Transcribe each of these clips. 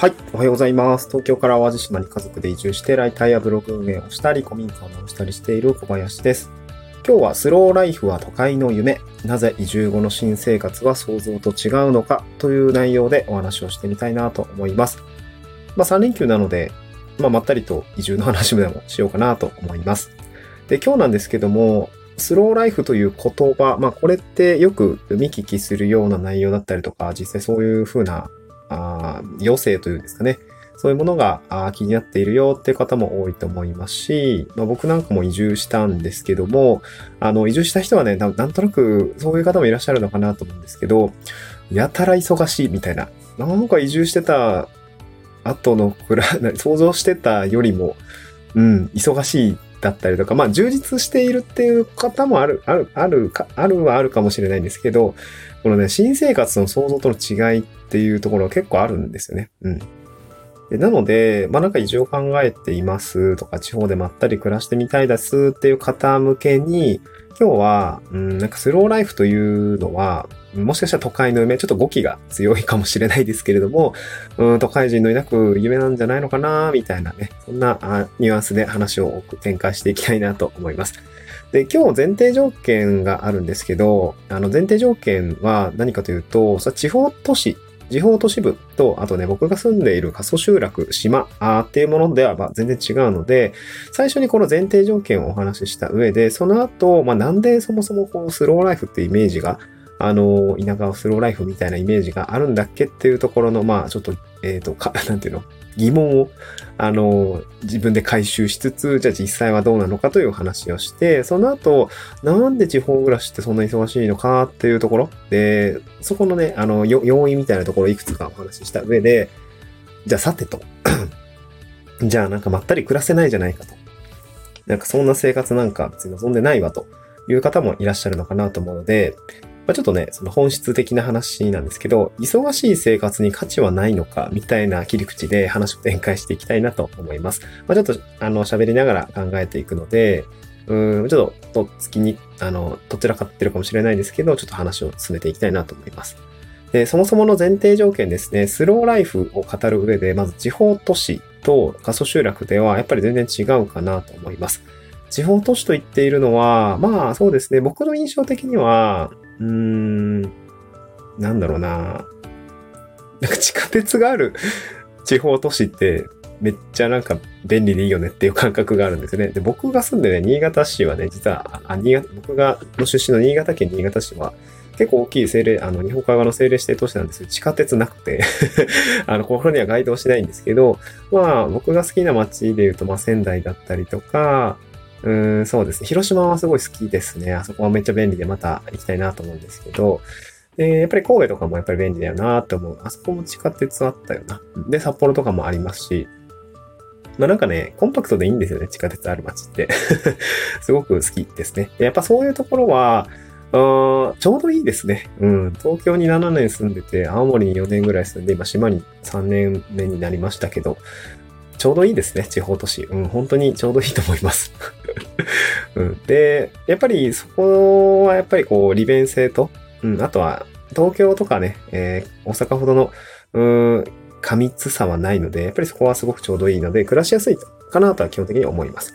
はい。おはようございます。東京から淡路島に家族で移住して、ライターやブログ運営をしたり、古民家を直したりしている小林です。今日はスローライフは都会の夢。なぜ移住後の新生活は想像と違うのか？という内容でお話をしてみたいなと思います。まあ3連休なので、まあまったりと移住の話でもしようかなと思います。で、今日なんですけども、スローライフという言葉、まあこれってよく見聞きするような内容だったりとか、実際そういう風なあ余生というんですかね。そういうものがあ気になっているよっていう方も多いと思いますし、まあ、僕なんかも移住したんですけども、あの、移住した人はね、なんとなくそういう方もいらっしゃるのかなと思うんですけど、やたら忙しいみたいな。なんか移住してた後のくらい、想像してたよりも、うん、忙しいだったりとか、まあ充実しているっていう方もある、ある、ある、あるはあるかもしれないんですけど、このね、新生活の想像との違いっていうところは結構あるんですよね。うん。なので、まあなんか移住を考えていますとか、地方でまったり暮らしてみたいですっていう方向けに、今日は、うん、なんかスローライフというのは、もしかしたら都会の夢、ちょっと語気が強いかもしれないですけれども、うん、都会人の抱く夢なんじゃないのかな、みたいなね、そんなニュアンスで話を展開していきたいなと思います。で、今日前提条件があるんですけど、あの前提条件は何かというと、地方都市地方都市部と、あとね、僕が住んでいる過疎集落、島あっていうものではま全然違うので、最初にこの前提条件をお話しした上で、その後、まあ、なんでそもそもこうスローライフってイメージがあの、田舎をスローライフみたいなイメージがあるんだっけっていうところの、まあ、ちょっと、えっ、ー、と、か、なんていうの？疑問を、あの、自分で回収しつつ、じゃあ実際はどうなのかという話をして、その後、なんで地方暮らしってそんな忙しいのかっていうところで、そこのね、あの、要因みたいなところをいくつかお話しした上で、じゃあさてと、じゃあなんかまったり暮らせないじゃないかと。なんかそんな生活なんか別に望んでないわという方もいらっしゃるのかなと思うので、まあ、ちょっとね、その本質的な話なんですけど、忙しい生活に価値はないのか、みたいな切り口で話を展開していきたいなと思います。まあ、ちょっと、あの、喋りながら考えていくので、うん、ちょっと、とっつきに、あの、どちらかってるかもしれないですけど、ちょっと話を進めていきたいなと思います。で、そもそもの前提条件ですね、スローライフを語る上で、まず地方都市と過疎集落ではやっぱり全然違うかなと思います。地方都市と言っているのは、まあそうですね、僕の印象的には、うーん、なんだろうな。なんか地下鉄がある 地方都市ってめっちゃなんか便利でいいよねっていう感覚があるんですね。で、僕が住んでね、新潟市はね、実は、あ新潟僕がの出身の新潟県新潟市は、結構大きい政令、あの、日本海側の政令指定都市なんですよ。地下鉄なくて あの、ここには該当しないんですけど、まあ、僕が好きな街で言うと、まあ、仙台だったりとか、うん、そうですね。広島はすごい好きですね。あそこはめっちゃ便利でまた行きたいなと思うんですけど、え、やっぱり神戸とかもやっぱり便利だよなと思う。あそこも地下鉄あったよな。で、札幌とかもありますし、まあなんかね、コンパクトでいいんですよね、地下鉄ある街って。すごく好きですね。やっぱそういうところは、ちょうどいいですね。うん。東京に7年住んでて、青森に4年ぐらい住んで、今島に3年目になりましたけど、ちょうどいいですね、地方都市。うん、本当にちょうどいいと思います。うん、で、やっぱりそこはやっぱりこう利便性と、うん、あとは東京とかね、えー、大阪ほどの、うん、過密さはないので、やっぱりそこはすごくちょうどいいので、暮らしやすいかなとは基本的に思います。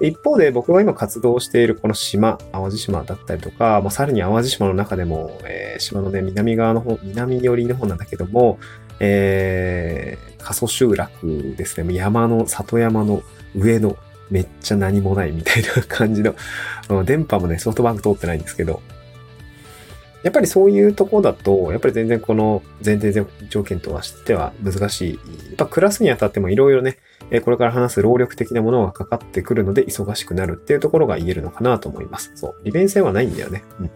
一方で僕が今活動しているこの島、淡路島だったりとか、まあ、さらに淡路島の中でも、えー、島のね、南側の方、南寄りの方なんだけども、えー、過疎集落ですね。山の、里山の上のめっちゃ何もないみたいな感じの、電波もね、ソフトバンク通ってないんですけど、やっぱりそういうとこだと、やっぱり全然この前提条件とはしては難しい。やっぱクラスにあたってもいろいろね、これから話す労力的なものがかかってくるので忙しくなるっていうところが言えるのかなと思います。そう。利便性はないんだよね。うん。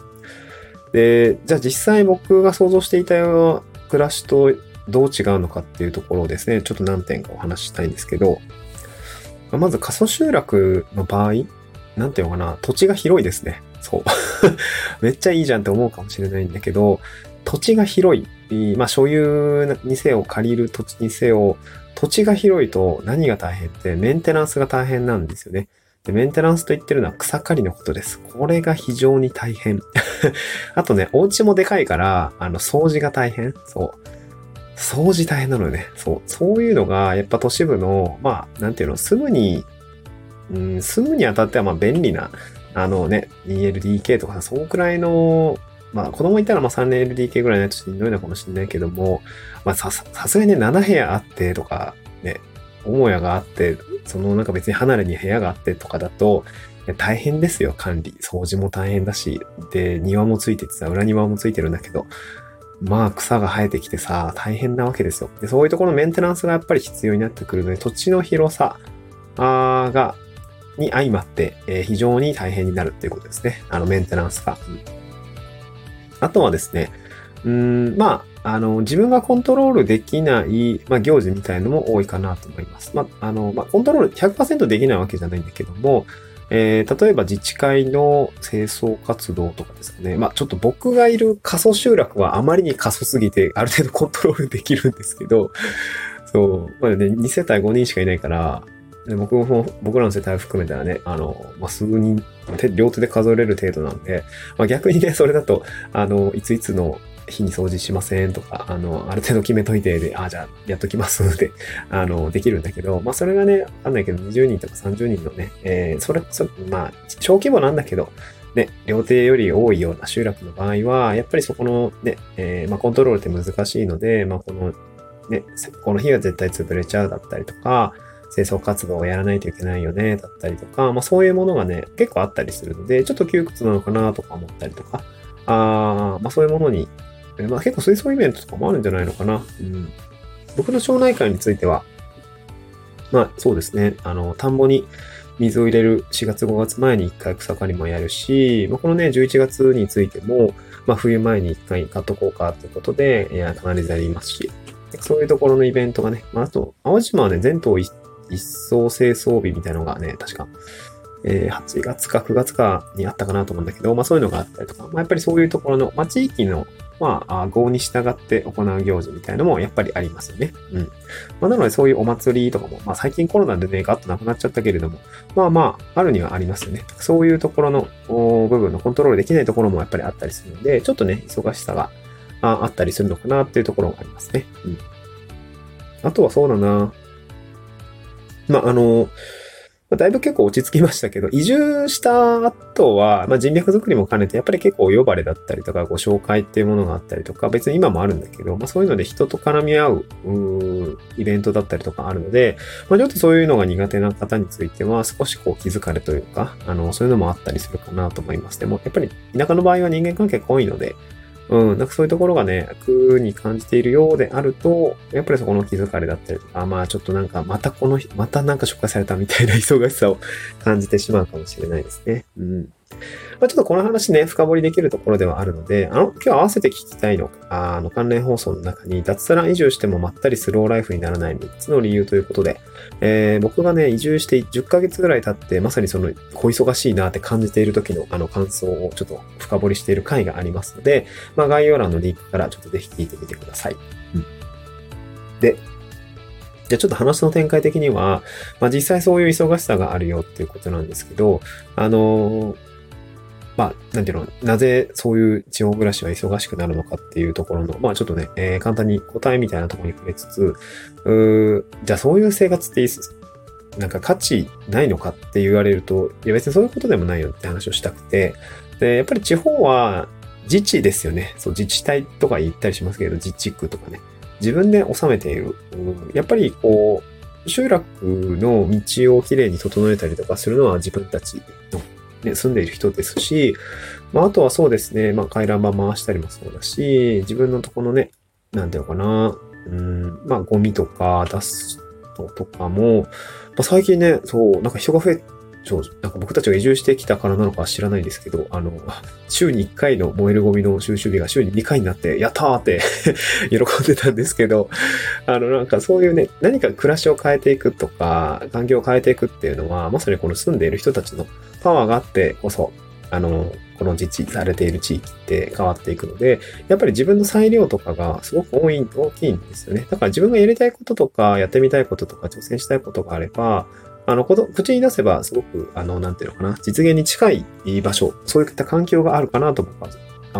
で、じゃあ実際僕が想像していたような暮らしとどう違うのかっていうところをですね、ちょっと何点かお話ししたいんですけど、まず過疎集落の場合、なんていうのかな、土地が広いですね。そう。めっちゃいいじゃんって思うかもしれないんだけど、土地が広い。まあ、所有にせよ、借りる土地にせよ、土地が広いと何が大変ってメンテナンスが大変なんですよね。で、メンテナンスと言ってるのは草刈りのことです。これが非常に大変。あとね、お家もでかいから、あの、掃除が大変。そう。掃除大変なのよね。そう。そういうのが、やっぱ都市部の、まあ、なんていうの、住むに、うん、住むにあたっては、まあ、便利な、あのね、2LDK とか、そのくらいの、まあ、子供いたら、まあ、3LDK ぐらいないとしんどいのかもしれないけども、まあ、さ、さすがにね、7部屋あってとか、ね、母屋があって、そのなんか別に離れに部屋があってとかだと、大変ですよ、管理。掃除も大変だし。で、庭もついててさ、裏庭もついてるんだけど、まあ草が生えてきてさ、大変なわけですよ。で、そういうところのメンテナンスがやっぱり必要になってくるので、土地の広さが、に相まって、えー、非常に大変になるっていうことですね。あの、メンテナンスが。あとはですね、うん、まあ、あの、自分がコントロールできない、まあ、行事みたいのも多いかなと思います。まあ、あの、まあ、コントロール100%できないわけじゃないんだけども、えー、例えば自治会の清掃活動とかですかね。まあちょっと僕がいる過疎集落はあまりに過疎すぎてある程度コントロールできるんですけど、そう、まあね、2世帯5人しかいないから、僕も、僕らの世帯を含めたらね、あの、まあ、数人、両手で数えれる程度なんで、まあ、逆にね、それだと、あの、いついつの日に掃除しませんとか、あの、ある程度決めといてで、あ、じゃあやっときますので、あの、できるんだけど、まあそれがね、わかんないけど、20人とか30人のね、えー、それ、そまあ、小規模なんだけど、ね、料亭より多いような集落の場合は、やっぱりそこのね、えー、まあコントロールって難しいので、まあこの、ね、この日は絶対潰れちゃうだったりとか、清掃活動をやらないといけないよね、だったりとか、まあそういうものがね、結構あったりするので、ちょっと窮屈なのかなとか思ったりとか、あまあそういうものにえまあ結構水槽イベントとかもあるんじゃないのかな。うん。僕の町内会については、まあそうですね、あの、田んぼに水を入れる4月5月前に1回草刈りもやるし、まあ、このね、11月についても、まあ冬前に1回買っとこうかということで、いや、かなりやりますし、そういうところのイベントがね、まああと、淡路島はね、全島一層清掃日みたいなのがね、確か、えー、8月か9月かにあったかなと思うんだけど、まあそういうのがあったりとか、まあやっぱりそういうところの、まあ地域のまあ、号に従って行う行事みたいなのもやっぱりありますよね。うん。まあ、なのでそういうお祭りとかも、まあ最近コロナでね、ガッとなくなっちゃったけれども、まあまあ、あるにはありますよね。そういうところの部分のコントロールできないところもやっぱりあったりするので、ちょっとね、忙しさがあったりするのかなっていうところがありますね。うん。あとはそうだな。まあ、あの、だいぶ結構落ち着きましたけど、移住した後は、まあ、人脈作りも兼ねて、やっぱり結構お呼ばれだったりとか、ご紹介っていうものがあったりとか、別に今もあるんだけど、まあ、そういうので人と絡み合う、うイベントだったりとかあるので、まあ、ちょっとそういうのが苦手な方については、少しこう気づかれというか、あの、そういうのもあったりするかなと思います。でも、やっぱり田舎の場合は人間関係が多いので、うん、なんかそういうところがね、楽に感じているようであると、やっぱりそこの気づかれだったりとか、まあちょっとなんかまたこの、またなんか紹介されたみたいな 忙しさを感じてしまうかもしれないですね。うん。まあ、ちょっとこの話ね、深掘りできるところではあるので、あの、今日合わせて聞きたいのが、あの、関連放送の中に、脱サラ移住してもまったりスローライフにならない3つの理由ということで、えー、僕がね、移住して10ヶ月ぐらい経って、まさにその、小忙しいなって感じている時のあの感想をちょっと深掘りしている回がありますので、まあ、概要欄のリンクからちょっとぜひ聞いてみてください。うん。で、じゃあちょっと話の展開的には、まあ実際そういう忙しさがあるよっていうことなんですけど、あのー、まあ、なんていうの、なぜそういう地方暮らしは忙しくなるのかっていうところの、まあちょっとね、えー、簡単に答えみたいなところに触れつつ、うじゃあそういう生活っていいなんか価値ないのかって言われると、いや別にそういうことでもないよって話をしたくて、で、やっぱり地方は自治ですよね。そう、自治体とか言ったりしますけど、自治区とかね。自分で治めている。やっぱりこう、集落の道をきれいに整えたりとかするのは自分たちのね、住んでいる人ですし、まあ、あとはそうですね、まあ、回覧板回したりもそうだし、自分のとこのね、なんていうのかな、うん、まあ、ゴミとか出すとかも、まあ、最近ね、そう、なんか人が増えそう、なんか僕たちが移住してきたからなのか知らないんですけど、あの、週に1回の燃えるゴミの収集日が週に2回になって、やったーって 喜んでたんですけど、あの、なんかそういうね、何か暮らしを変えていくとか、環境を変えていくっていうのは、まさにこの住んでいる人たちのパワーがあってこそ、あの、この自治されている地域って変わっていくので、やっぱり自分の裁量とかがすごく多い、大きいんですよね。だから自分がやりたいこととか、やってみたいこととか、挑戦したいことがあれば、あの、こと、口に出せばすごく、あの、なんていうのかな、実現に近い場所、そういった環境があるかなと僕は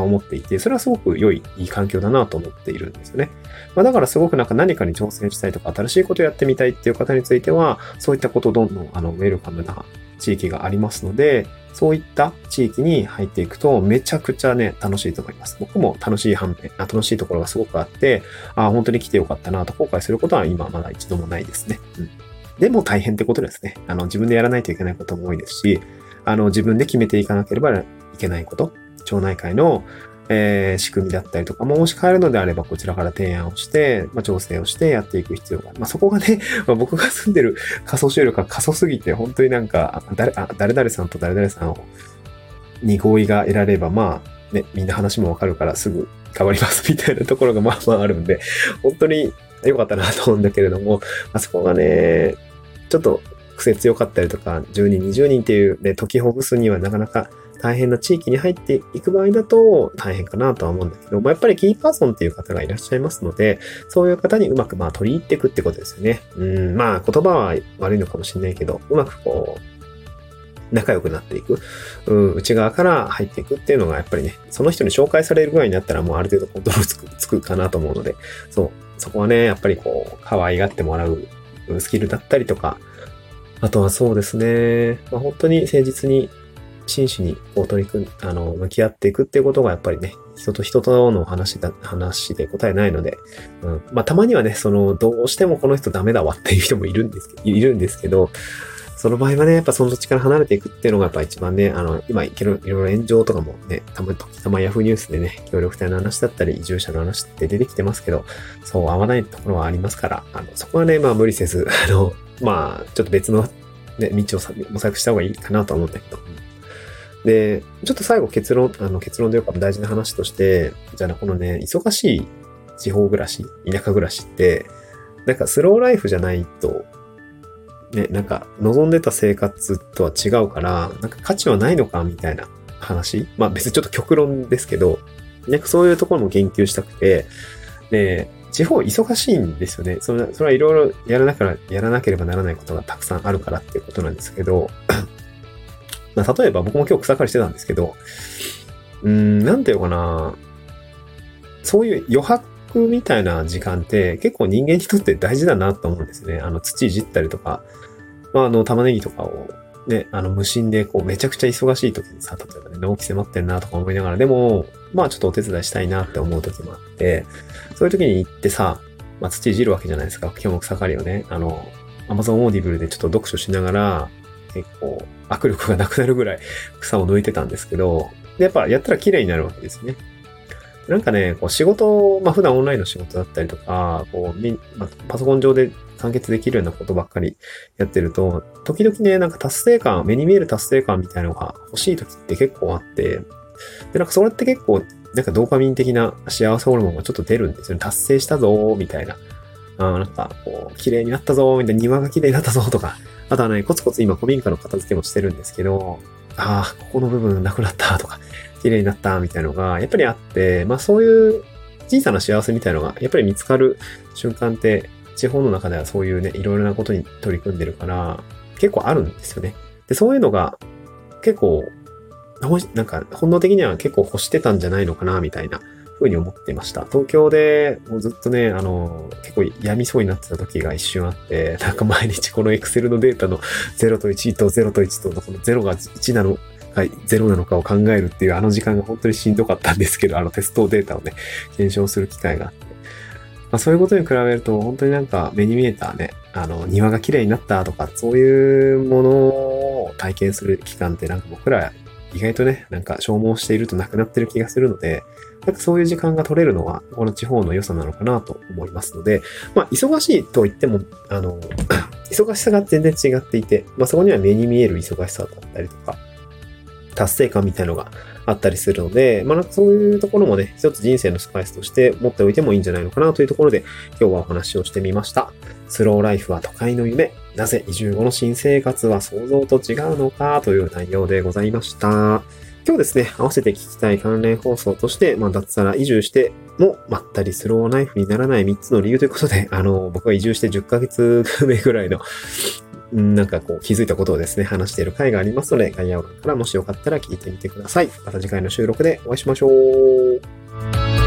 思っていて、それはすごく良い、いい環境だなと思っているんですよね。まあ、だからすごくなんか何かに挑戦したいとか、新しいことをやってみたいっていう方については、そういったことをどんどん、あの、ウェルカムな地域がありますので、そういった地域に入っていくと、めちゃくちゃね、楽しいと思います。僕も楽しい反面、楽しいところがすごくあって、あ本当に来てよかったなと後悔することは今まだ一度もないですね。うん。でも大変ってことですね。あの、自分でやらないといけないことも多いですし、あの、自分で決めていかなければいけないこと、町内会の、えー、仕組みだったりとかも、もし変えるのであれば、こちらから提案をして、まあ、調整をしてやっていく必要がある。まあ、そこがね、まあ、僕が住んでる仮想収力が過疎すぎて、本当になんか、誰、あ、誰々さんと誰々さんを、に合意が得られれば、まあ、ね、みんな話もわかるからすぐ変わります みたいなところがまあまああるんで、本当に良かったなと思うんだけれども、あそこがね、ちょっと癖強かったりとか、10人、20人っていうね、解きほぐすにはなかなか大変な地域に入っていく場合だと大変かなとは思うんだけど、まあ、やっぱりキーパーソンっていう方がいらっしゃいますので、そういう方にうまくまあ取り入っていくってことですよね。うん、まあ言葉は悪いのかもしれないけど、うまくこう、仲良くなっていく、うん、内側から入っていくっていうのがやっぱりね、その人に紹介されるぐらいになったらもうある程度コントロールつくつくかなと思うので、そう、そこはね、やっぱりこう、可愛がってもらうスキルだったりとか、あとはそうですね、まあ、本当に誠実に真摯にこう取り組ん、あの、向き合っていくっていうことがやっぱりね、人と人との話だ、話で答えないので、うん。まあ、たまにはね、その、どうしてもこの人ダメだわっていう人もいるんです、いるんですけど、その場合はね、やっぱその土地から離れていくっていうのがやっぱ一番ね、あの、今いろいろ炎上とかもね、たま、時たまヤフーニュースでね、協力隊の話だったり、移住者の話って出てきてますけど、そう合わないところはありますから、あの、そこはね、まあ無理せず、あの、まあ、ちょっと別のね、道を模索した方がいいかなと思うんだけど。で、ちょっと最後結論、あの結論でよか大事な話として、じゃあねこのね、忙しい地方暮らし、田舎暮らしって、なんかスローライフじゃないとね、なんか望んでた生活とは違うから、なんか価値はないのかみたいな話。まあ別にちょっと極論ですけど、なんかそういうところも言及したくて、で、地方忙しいんですよね。それそれはいろいろやらなきゃ、やらなければならないことがたくさんあるからっていうことなんですけど、まあ例えば僕も今日草刈りしてたんですけど、うん、なんていうかな、そういう余白みたいな時間って結構人間にとって大事だなと思うんですね。あの土いじったりとか、まあ、あの玉ねぎとかをね、あの無心でこうめちゃくちゃ忙しい時にさ、例えばね、納期迫ってんなとか思いながら、でも、まあちょっとお手伝いしたいなって思う時もあって、そういう時に行ってさ、まあ土いじるわけじゃないですか。今日も草刈りをね、あの、Amazon Audible でちょっと読書しながら、結構握力がなくなるぐらい草を抜いてたんですけど、で、やっぱやったら綺麗になるわけですね。なんかね、こう仕事、まあ普段オンラインの仕事だったりとか、こう、まあ、パソコン上で完結できるようなことばっかりやってると、時々ね、なんか達成感、目に見える達成感みたいなのが欲しい時って結構あって、で、なんかそれって結構、なんかドーパミン的な幸せホルモンがちょっと出るんですよね。達成したぞーみたいな。あなんか、こう、綺麗になったぞーみたいな、庭が綺麗になったぞーとか、あとはね、コツコツ今古民家の片付けもしてるんですけど、ああ、ここの部分なくなったとか、綺麗になったみたいなのが、やっぱりあって、まあそういう小さな幸せみたいのが、やっぱり見つかる瞬間って、地方の中ではそういうね、いろいろなことに取り組んでるから、結構あるんですよね。で、そういうのが、結構、なんか、本能的には結構欲してたんじゃないのかな、みたいな風に思ってました。東京でもうずっとね、あの、結構病みそうになってた時が一瞬あって、なんか毎日この Excel のデータの0と1と0と1とこの0が1なのが0なのかを考えるっていうあの時間が本当にしんどかったんですけど、あのテストデータをね、検証する機会があって。まあ、そういうことに比べると、本当になんか目に見えたね、あの、庭が綺麗になったとか、そういうものを体験する期間ってなんか僕ら意外とね、なんか消耗しているとなくなってる気がするので、なんかそういう時間が取れるのは、この地方の良さなのかなと思いますので、まあ、忙しいと言っても、あの、忙しさが全然違っていて、まあ、そこには目に見える忙しさだったりとか、達成感みたいのがあったりするので、まあ、そういうところもね、一つ人生のスパイスとして持っておいてもいいんじゃないのかなというところで、今日はお話をしてみました。スローライフは都会の夢。なぜ移住後の新生活は想像と違うのかという内容でございました。今日ですね、合わせて聞きたい関連放送として、まあ、脱サラ移住してもまったりスローライフにならない3つの理由ということで、あの、僕が移住して10ヶ月目ぐらいのなんかこう気づいたことをですね、話している回がありますので、概要欄からもしよかったら聞いてみてください。また次回の収録でお会いしましょう。